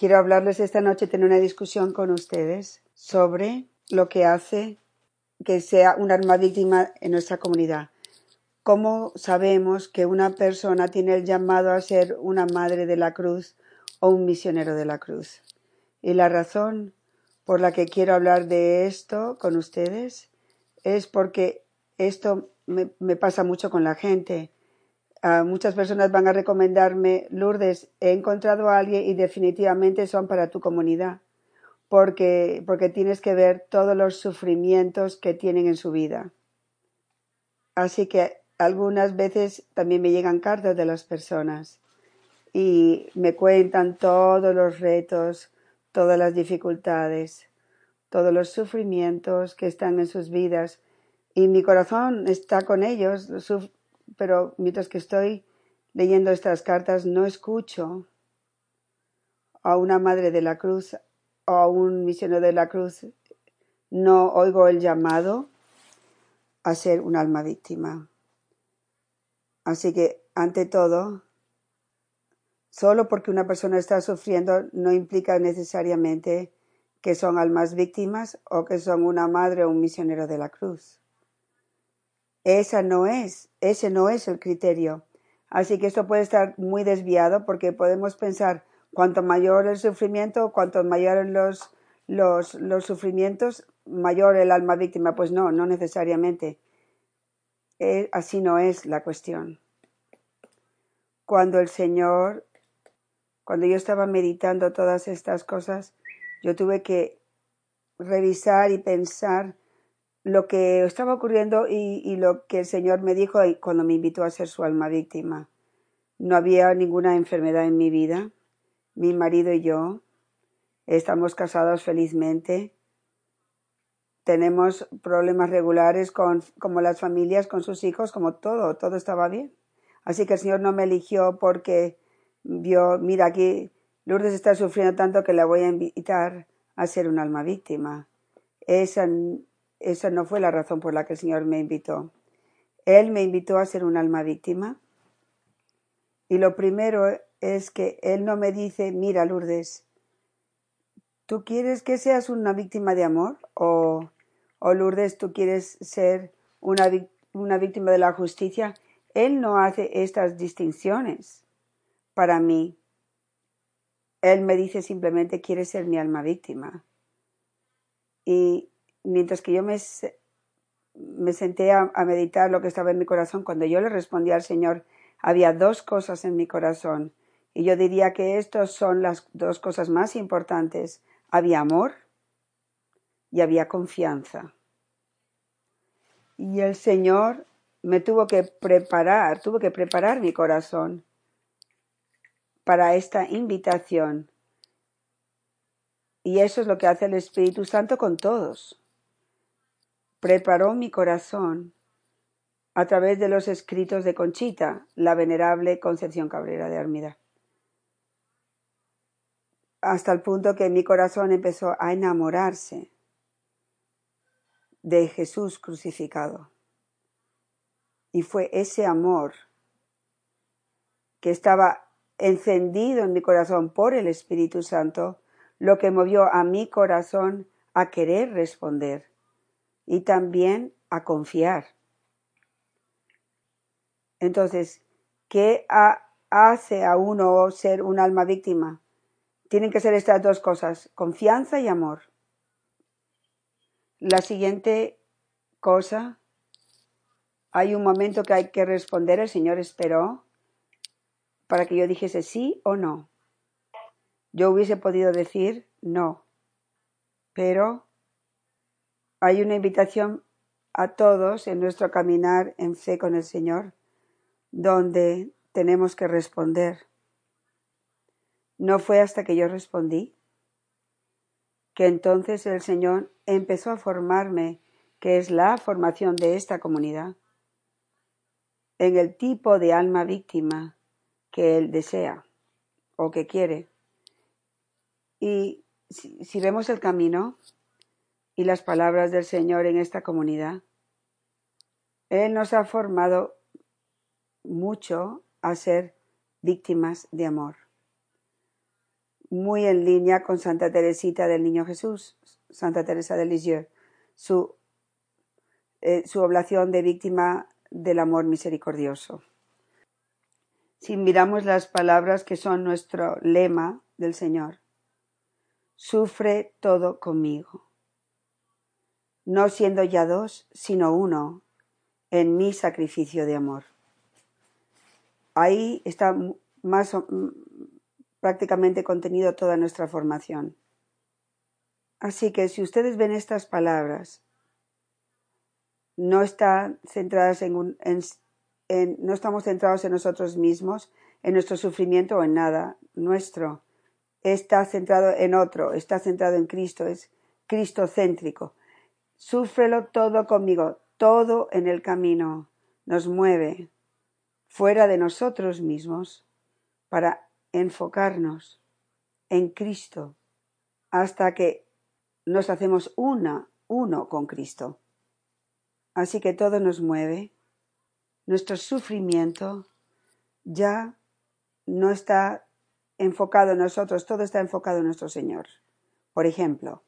Quiero hablarles esta noche, tener una discusión con ustedes sobre lo que hace que sea un alma víctima en nuestra comunidad. ¿Cómo sabemos que una persona tiene el llamado a ser una madre de la cruz o un misionero de la cruz? Y la razón por la que quiero hablar de esto con ustedes es porque esto me, pasa mucho con la gente muchas personas van a recomendarme, Lourdes, he encontrado a alguien y definitivamente son para tu comunidad, porque, porque tienes que ver todos los sufrimientos que tienen en su vida. Así que algunas veces también me llegan cartas de las personas y me cuentan todos los retos, todas las dificultades, todos los sufrimientos que están en sus vidas y mi corazón está con ellos, pero mientras que estoy leyendo estas cartas no escucho a una madre de la cruz o a un misionero de la cruz, no oigo el llamado a ser un alma víctima. Así que, ante todo, solo porque una persona está sufriendo no implica necesariamente que son almas víctimas o que son una madre o un misionero de la cruz. Esa no es, ese no es el criterio. Así que esto puede estar muy desviado porque podemos pensar cuanto mayor el sufrimiento, cuanto mayor los, los, los sufrimientos, mayor el alma víctima. Pues no, no necesariamente. Eh, así no es la cuestión. Cuando el Señor, cuando yo estaba meditando todas estas cosas, yo tuve que revisar y pensar lo que estaba ocurriendo y, lo que el Señor me dijo cuando me invitó a ser su alma víctima. No había ninguna enfermedad en mi vida. Mi marido y yo estamos casados felizmente. Tenemos problemas regulares con, como las familias, con sus hijos, como todo, todo estaba bien. Así que el Señor no me eligió porque vio, mira aquí, Lourdes está sufriendo tanto que la voy a invitar a ser un alma víctima. Esa esa no fue la razón por la que el Señor me invitó. Él me invitó a ser un alma víctima. Y lo primero es que Él no me dice, mira Lourdes, ¿tú quieres que seas una víctima de amor? O, o Lourdes, ¿tú quieres ser una, una víctima de la justicia? Él no hace estas distinciones para mí. Él me dice simplemente, ¿quieres ser mi alma víctima? Y mientras que yo me, senté a, meditar lo que estaba en mi corazón, cuando yo le respondí al Señor, había dos cosas en mi corazón. Y yo diría que estas son las dos cosas más importantes. Había amor y había confianza. Y el Señor me tuvo que preparar, tuvo que preparar mi corazón para esta invitación. Y eso es lo que hace el Espíritu Santo con todos preparó mi corazón a través de los escritos de Conchita, la venerable Concepción Cabrera de Armida, hasta el punto que mi corazón empezó a enamorarse de Jesús crucificado. Y fue ese amor que estaba encendido en mi corazón por el Espíritu Santo lo que movió a mi corazón a querer responder y también a confiar. Entonces, ¿qué hace a uno ser un alma víctima? Tienen que ser estas dos cosas, confianza y amor. La siguiente cosa, hay un momento que hay que responder, el Señor esperó para que yo dijese sí o no. Yo hubiese podido decir no, pero hay una invitación a todos en nuestro caminar en fe con el Señor, donde tenemos que responder. No fue hasta que yo respondí que entonces el Señor empezó a formarme, que es la formación de esta comunidad, en el tipo de alma víctima que Él desea o que quiere. Y si, si vemos el camino, y las palabras del Señor en esta comunidad. Él nos ha formado mucho a ser víctimas de amor. muy en línea con Santa Teresita del Niño Jesús, Santa Teresa de Lisieux, su, eh, su oblación de víctima del amor misericordioso. Si miramos las palabras que son nuestro lema del Señor, sufre todo conmigo, no siendo ya dos, sino uno, en mi sacrificio de amor. Ahí está más prácticamente contenido toda nuestra formación. Así que si ustedes ven estas palabras, no están centradas en, no estamos centrados en nosotros mismos, en nuestro sufrimiento o en nada nuestro. Está centrado en otro, está centrado en Cristo, es cristocéntrico. Súfrelo todo conmigo, todo en el camino nos mueve fuera de nosotros mismos para enfocarnos en Cristo hasta que nos hacemos una, uno con Cristo. Así que todo nos mueve. Nuestro sufrimiento ya no está enfocado en nosotros, todo está enfocado en nuestro Señor. Por ejemplo,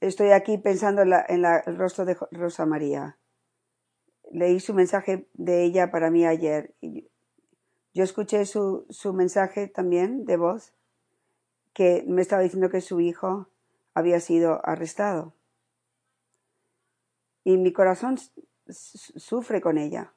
estoy aquí pensando en, el rostro de Rosa María. Leí su mensaje de ella para mí ayer. Yo escuché su, su mensaje también de voz que me estaba diciendo que su hijo había sido arrestado. Y mi corazón sufre con ella.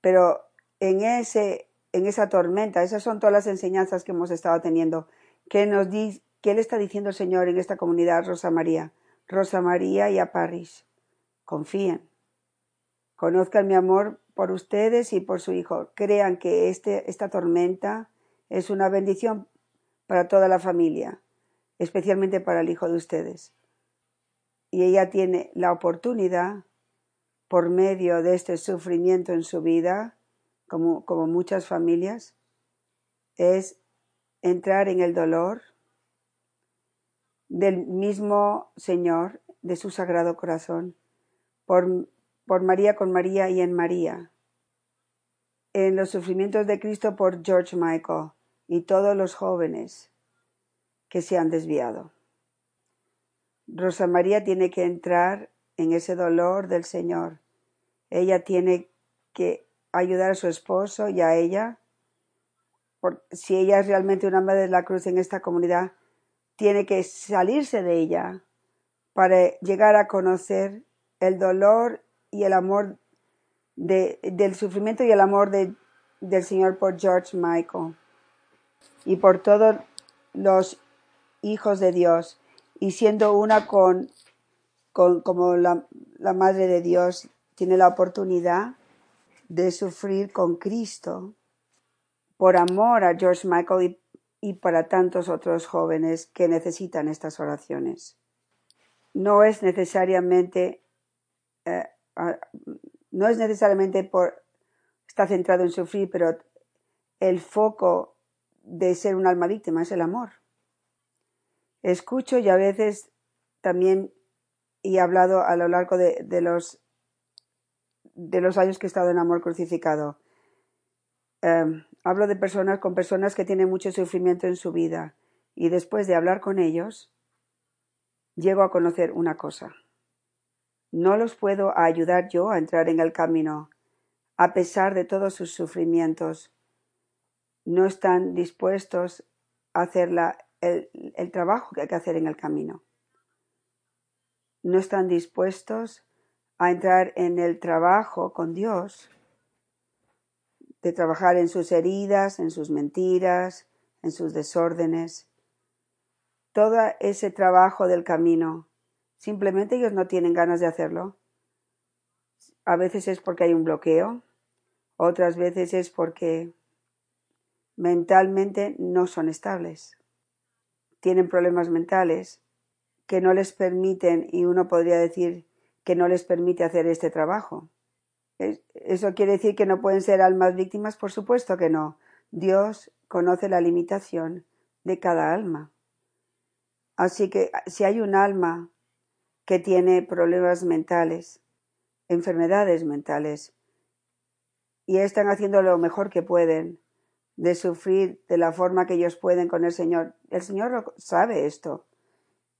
Pero en, ese, en esa tormenta, esas son todas las enseñanzas que hemos estado teniendo. ¿Qué, nos di, qué le está diciendo el Señor en esta comunidad, Rosa María? Rosa María y a París. Confíen. Conozcan mi amor por ustedes y por su hijo. Crean que este, esta tormenta es una bendición para toda la familia, especialmente para el hijo de ustedes. Y ella tiene la oportunidad, por medio de este sufrimiento en su vida, como, como muchas familias, es entrar en el dolor del mismo Señor, de su sagrado corazón, por por María con María y en María. En los sufrimientos de Cristo por George Michael y todos los jóvenes que se han desviado. Rosa María tiene que entrar en ese dolor del Señor. Ella tiene que ayudar a su esposo y a ella. si ella es realmente una madre de la cruz en esta comunidad, tiene que salirse de ella para llegar a conocer el dolor y el amor de, del sufrimiento y el amor de, del Señor por George Michael y por todos los hijos de Dios y siendo una con, con como la, la Madre de Dios tiene la oportunidad de sufrir con Cristo por amor a George Michael y, para tantos otros jóvenes que necesitan estas oraciones. No es necesariamente eh, no es necesariamente por estar centrado en sufrir, pero el foco de ser un alma víctima es el amor. Escucho y a veces también y he hablado a lo largo de, los de los años que he estado en amor crucificado. Em, hablo de personas con personas que tienen mucho sufrimiento en su vida y después de hablar con ellos llego a conocer una cosa. No los puedo ayudar yo a entrar en el camino, a pesar de todos sus sufrimientos. No están dispuestos a hacer el, el trabajo que hay que hacer en el camino. No están dispuestos a entrar en el trabajo con Dios, de trabajar en sus heridas, en sus mentiras, en sus desórdenes. Todo ese trabajo del camino Simplemente ellos no tienen ganas de hacerlo. A veces es porque hay un bloqueo, otras veces es porque mentalmente no son estables. Tienen problemas mentales que no les permiten, y uno podría decir que no les permite hacer este trabajo. ¿Eso quiere decir que no pueden ser almas víctimas? Por supuesto que no. Dios conoce la limitación de cada alma. Así que si hay un alma que tiene problemas mentales, enfermedades mentales, y están haciendo lo mejor que pueden. de sufrir de la forma que ellos pueden con el Señor. El Señor sabe esto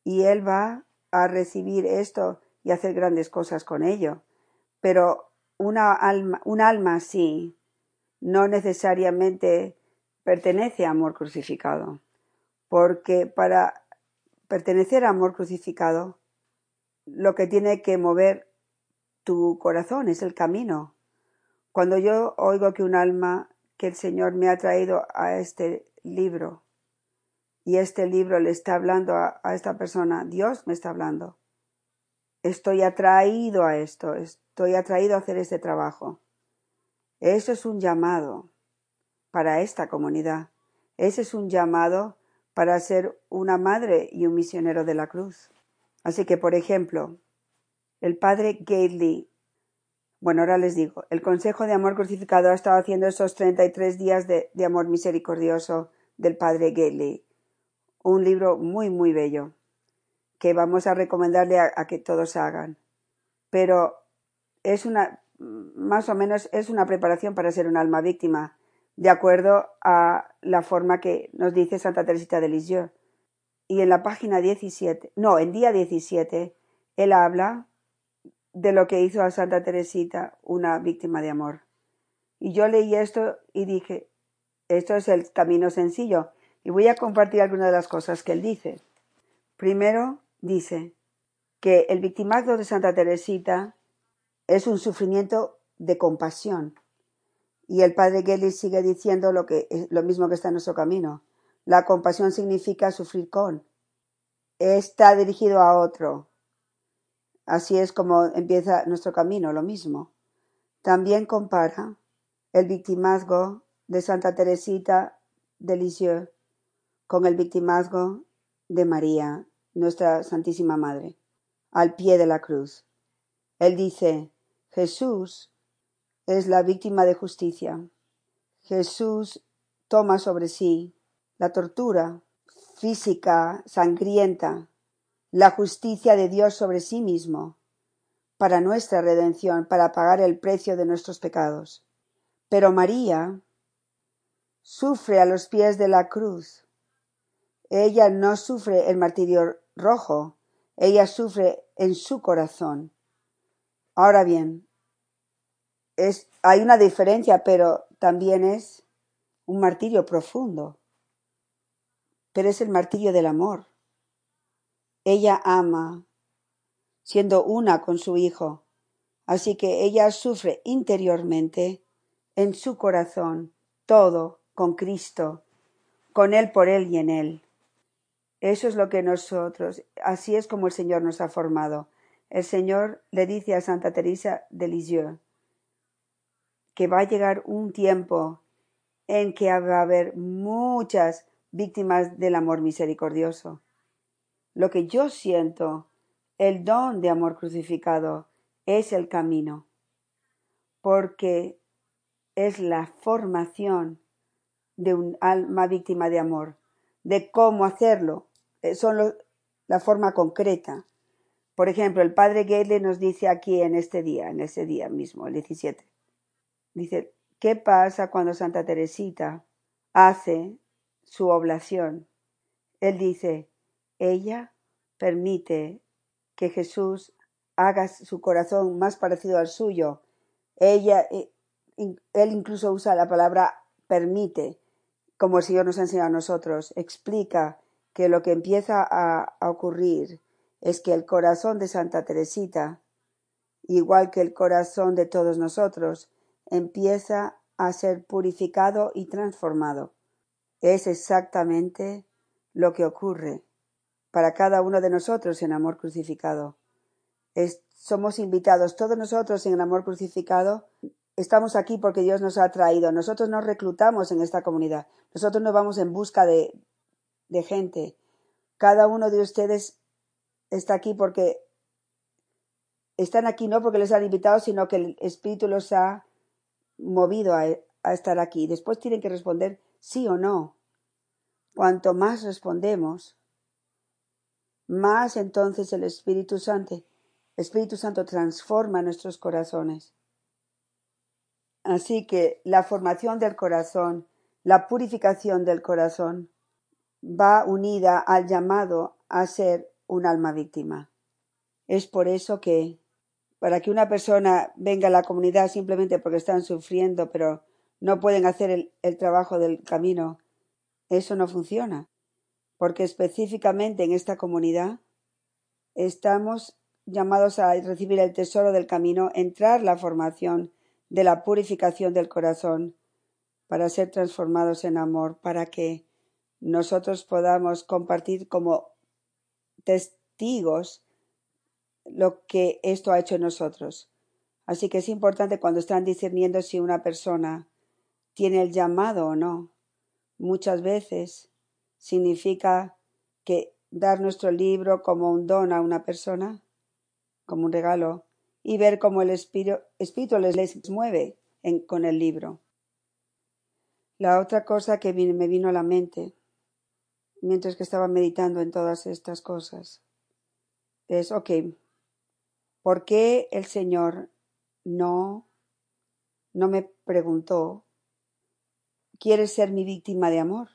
y Él va a recibir esto y hacer grandes cosas con ello. Pero una alma, un alma así no necesariamente pertenece a amor crucificado, porque para pertenecer a amor crucificado, lo que tiene que mover tu corazón es el camino. Cuando yo oigo que un alma que el Señor me ha traído a este libro y este libro le está hablando a, esta persona, Dios me está hablando. Estoy atraído a esto, estoy atraído a hacer este trabajo. Eso es un llamado para esta comunidad. Ese es un llamado para ser una madre y un misionero de la cruz. Así que, por ejemplo, el padre Gately bueno, ahora les digo, el Consejo de Amor Crucificado ha estado haciendo esos 33 días de, amor misericordioso del Padre Gately. Un libro muy, muy bello, que vamos a recomendarle a, a que todos hagan. Pero es una, más o menos, es una preparación para ser un alma víctima, de acuerdo a la forma que nos dice Santa Teresita de Lisieux. Y en la página 17, no, en día 17, él habla de lo que hizo a Santa Teresita una víctima de amor. Y yo leí esto y dije, esto es el camino sencillo. Y voy a compartir algunas de las cosas que él dice. Primero, dice que el victimazgo de Santa Teresita es un sufrimiento de compasión. Y el padre Gelly sigue diciendo lo, que, lo mismo que está en nuestro camino. La compasión significa sufrir con. Está dirigido a otro, Así es como empieza nuestro camino, lo mismo. También compara el victimazgo de Santa Teresita de Lisieux con el victimazgo de María, nuestra Santísima Madre, al pie de la cruz. Él dice, Jesús es la víctima de justicia. Jesús toma sobre sí la tortura física, sangrienta, la justicia de Dios sobre sí mismo, para nuestra redención, para pagar el precio de nuestros pecados. Pero María sufre a los pies de la cruz. Ella no sufre el martirio rojo, ella sufre en su corazón. Ahora bien, es, hay una diferencia, pero también es un martirio profundo. Pero es el martirio del amor. Ella ama, siendo una con su Hijo, así que ella sufre interiormente, en su corazón, todo con Cristo, con Él por Él y en Él. Eso es lo que nosotros, así es como el Señor nos ha formado. El Señor le dice a Santa Teresa de Lisieux que va a llegar un tiempo en que va a haber muchas víctimas del amor misericordioso lo que yo siento, el don de amor crucificado, es el camino, porque es la formación de un alma víctima de amor, de cómo hacerlo, eh, son la forma concreta. Por ejemplo, el padre Gale nos dice aquí en este día, en ese día mismo, el 17, dice, ¿qué pasa cuando Santa Teresita hace su oblación? Él dice, ella permite que Jesús haga su corazón más parecido al suyo. Ella, eh, él incluso usa la palabra permite, como el Señor nos ha enseñado a nosotros. Explica que lo que empieza a ocurrir es que el corazón de Santa Teresita, igual que el corazón de todos nosotros, empieza a ser purificado y transformado. Es exactamente lo que ocurre para cada uno de nosotros en amor crucificado. somos invitados, todos nosotros en amor crucificado, estamos aquí porque Dios nos ha traído. Nosotros nos reclutamos en esta comunidad. Nosotros no vamos en busca de, de gente. Cada uno de ustedes está aquí porque están aquí no porque les han invitado, sino que el Espíritu los ha movido a, a estar aquí. Después tienen que responder sí o no. Cuanto más respondemos, más entonces el Espíritu Santo, Espíritu Santo transforma nuestros corazones. Así que la formación del corazón La purificación del corazón va unida al llamado a ser un alma víctima. Es por eso que para que una persona venga a la comunidad simplemente porque están sufriendo pero no pueden hacer el, el trabajo del camino, eso no funciona. Porque específicamente en esta comunidad estamos llamados a recibir el tesoro del camino, entrar la formación de la purificación del corazón para ser transformados en amor, para que nosotros podamos compartir como testigos lo que esto ha hecho en nosotros. Así que es importante cuando están discerniendo si una persona tiene el llamado o no. Muchas veces significa que dar nuestro libro como un don a una persona, como un regalo, y ver cómo el espíritu, espíritu les, mueve con el libro. La otra cosa que me vino a la mente mientras que estaba meditando en todas estas cosas es, ok, ¿por qué el Señor no, no me preguntó, ¿quieres ser mi víctima de amor?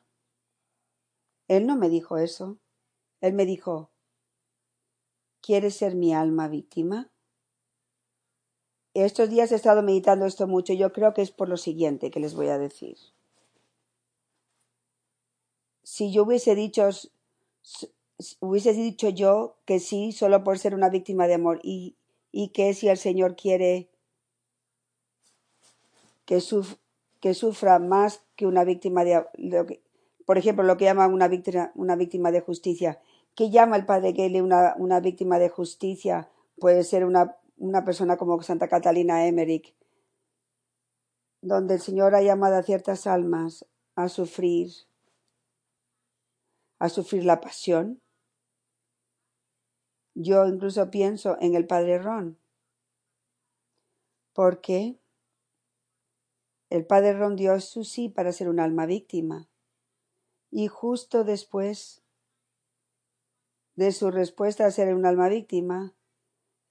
Él no me dijo eso. Él me dijo, ¿quieres ser mi alma víctima? Estos días he estado meditando esto mucho. Yo creo que es por lo siguiente que les voy a decir. Si yo hubiese dicho, dicho yo que sí solo por ser una víctima de amor y, y que si el Señor quiere que, que sufra más que una víctima de, por ejemplo, lo que llama una víctima, una víctima de justicia. ¿Qué llama el padre Gale una, una víctima de justicia? Puede ser una, una persona como Santa Catalina Emmerich, donde el Señor ha llamado a ciertas almas a sufrir, a sufrir la pasión. Yo incluso pienso en el padre Ron, porque el padre Ron dio su sí para ser un alma víctima. Y justo después de su respuesta a ser un alma víctima,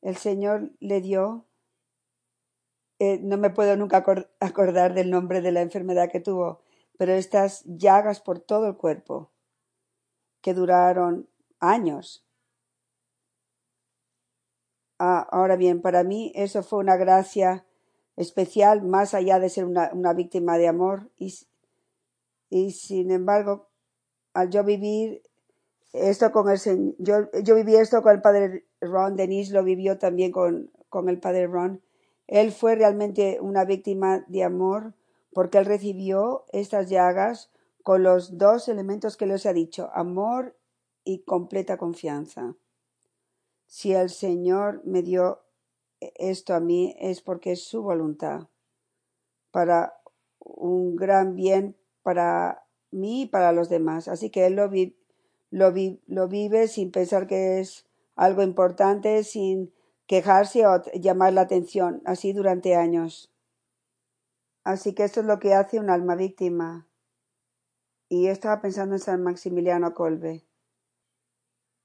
el Señor le dio, eh, no me puedo nunca acordar del nombre de la enfermedad que tuvo, pero estas llagas por todo el cuerpo, que duraron años. Ah, ahora bien, para mí eso fue una gracia especial, más allá de ser una, víctima de amor, y, y sin embargo, al yo vivir esto con el yo, yo viví esto con el padre Ron, Denise lo vivió también con, con el padre Ron. Él fue realmente una víctima de amor porque él recibió estas llagas con los dos elementos que les ha dicho, amor y completa confianza. Si el Señor me dio esto a mí es porque es su voluntad para un gran bien para mí y para los demás. Así que él lo, vi, lo vive sin pensar que es algo importante, sin quejarse o llamar la atención, así durante años. Así que esto es lo que hace un alma víctima. Y estaba pensando en San Maximiliano Colbe.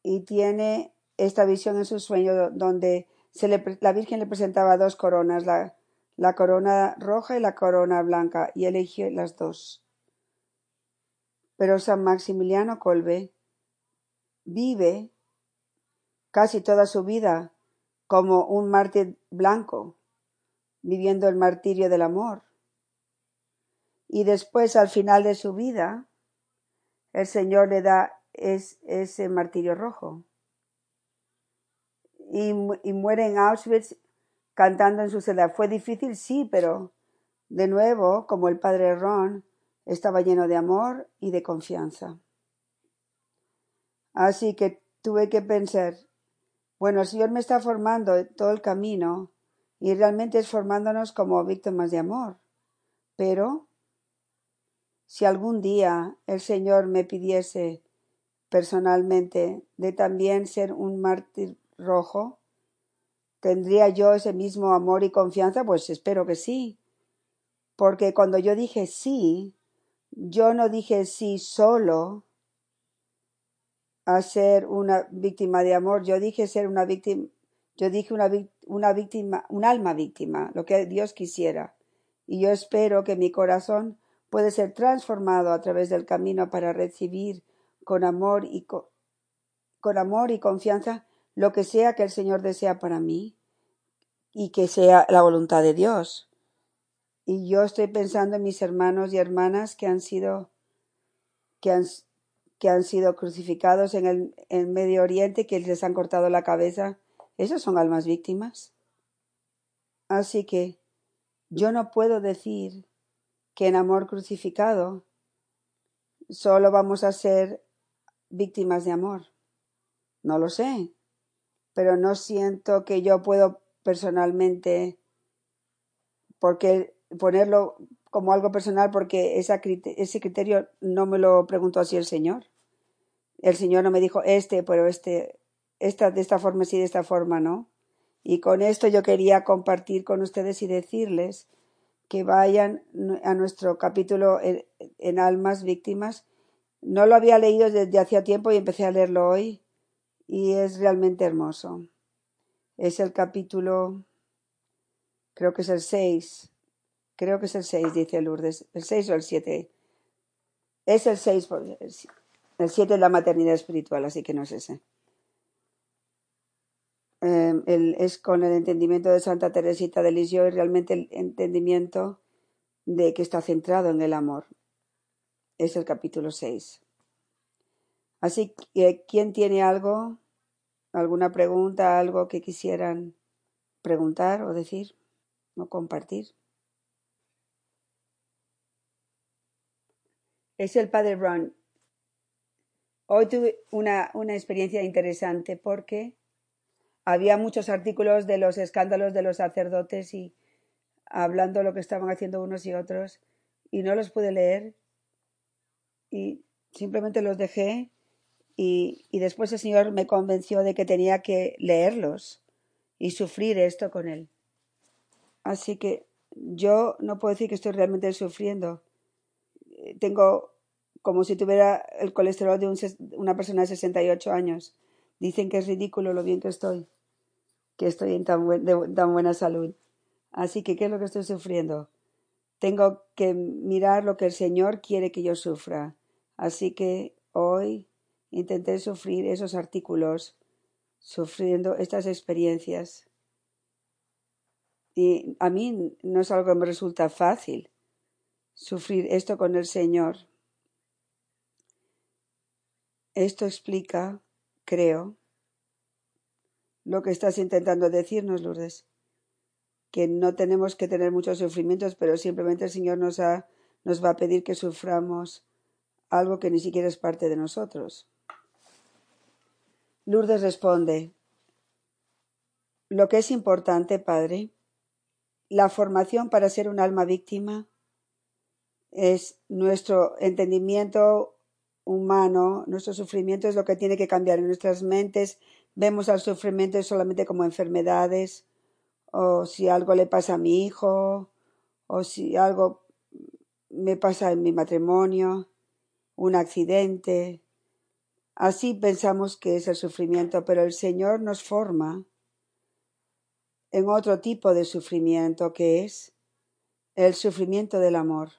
Y tiene esta visión en su sueño donde la Virgen le presentaba dos coronas, la, la corona roja y la corona blanca, y eligió las dos. Pero San Maximiliano Colbe vive casi toda su vida como un mártir blanco, viviendo el martirio del amor. Y después, al final de su vida, el Señor le da es, ese martirio rojo. Y, y, muere en Auschwitz cantando en su celda. Fue difícil, sí, pero de nuevo, como el padre Ron, estaba lleno de amor y de confianza. Así que tuve que pensar, bueno, el Señor me está formando todo el camino y realmente es formándonos como víctimas de amor. Pero si algún día el Señor me pidiese personalmente de también ser un mártir rojo, ¿tendría yo ese mismo amor y confianza? Pues espero que sí. Porque cuando yo dije sí, yo no dije sí solo a ser una víctima de amor, yo dije ser una víctima, yo dije una, una víctima, un alma víctima, lo que Dios quisiera. Y yo espero que mi corazón puede ser transformado a través del camino para recibir con amor y co- con amor y confianza lo que sea que el Señor desea para mí y que sea la voluntad de Dios. Y yo estoy pensando en mis hermanos y hermanas que han sido que han, que han sido crucificados en el en Medio Oriente, que les han cortado la cabeza. Esos son almas víctimas. Así que yo no puedo decir que en amor crucificado solo vamos a ser víctimas de amor. No lo sé, pero no siento que yo puedo personalmente porque ponerlo como algo personal porque ese criterio no me lo preguntó así el Señor. El Señor no me dijo este, pero este, esta de esta forma sí, de esta forma no. Y con esto yo quería compartir con ustedes y decirles que vayan a nuestro capítulo en, almas víctimas. No lo había leído desde hacía tiempo y empecé a leerlo hoy y es realmente hermoso. Es el capítulo, creo que es el 6, creo que es el 6, dice Lourdes, el 6 o el 7. Es el 6, porque el 7 es la maternidad espiritual, así que no es ese. Eh, el- es con el entendimiento de Santa Teresita de Lisieux y realmente el entendimiento de que está centrado en el amor. Es el capítulo 6. Así que, ¿quién tiene algo, alguna pregunta, algo que quisieran preguntar o decir o compartir? Es el Padre Ron. Hoy tuve una, una experiencia interesante porque había muchos artículos de los escándalos de los sacerdotes y hablando lo que estaban haciendo unos y otros y no los pude leer y simplemente los dejé y, y después el Señor me convenció de que tenía que leerlos y sufrir esto con Él. Así que yo no puedo decir que estoy realmente sufriendo. Tengo como si tuviera el colesterol de un una persona de 68 años. Dicen que es ridículo lo bien que estoy, que estoy en tan, buena salud. Así que, ¿qué es lo que estoy sufriendo? Tengo que mirar lo que el Señor quiere que yo sufra. Así que hoy intenté sufrir esos artículos, sufriendo estas experiencias. Y a mí no es algo que me resulta fácil sufrir esto con el Señor. Esto explica, creo, lo que estás intentando decirnos, Lourdes, que no tenemos que tener muchos sufrimientos, pero simplemente el Señor nos, ha, nos va a pedir que suframos algo que ni siquiera es parte de nosotros. Lourdes responde, lo que es importante, Padre, la formación para ser un alma víctima es nuestro entendimiento humano, nuestro sufrimiento es lo que tiene que cambiar en nuestras mentes. Vemos al sufrimiento solamente como enfermedades, o si algo le pasa a mi hijo, o si algo me pasa en mi matrimonio, un accidente. Así pensamos que es el sufrimiento, pero el Señor nos forma en otro tipo de sufrimiento que es el sufrimiento del amor,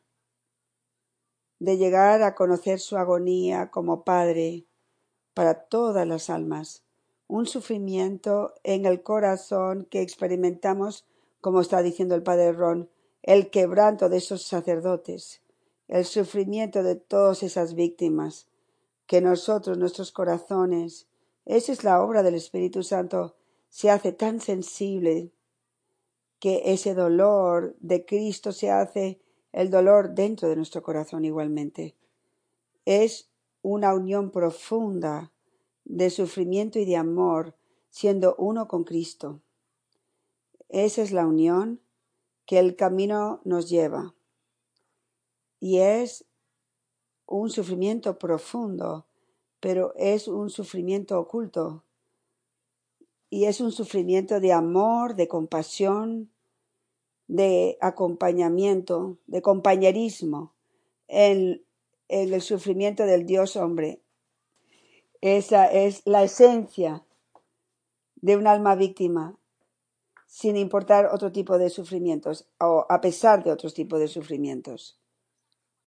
de llegar a conocer su agonía como Padre para todas las almas, un sufrimiento en el corazón que experimentamos, como está diciendo el Padre Ron, el quebranto de esos sacerdotes, el sufrimiento de todas esas víctimas, que nosotros, nuestros corazones, esa es la obra del Espíritu Santo, se hace tan sensible que ese dolor de Cristo se hace el dolor dentro de nuestro corazón igualmente. Es una unión profunda de sufrimiento y de amor, siendo uno con Cristo. Esa es la unión que el camino nos lleva. Y es un sufrimiento profundo, pero es un sufrimiento oculto. Y es un sufrimiento de amor, de compasión, de acompañamiento, de compañerismo en, en el sufrimiento del Dios hombre. Esa es la esencia de un alma víctima, sin importar otro tipo de sufrimientos o a pesar de otros tipos de sufrimientos.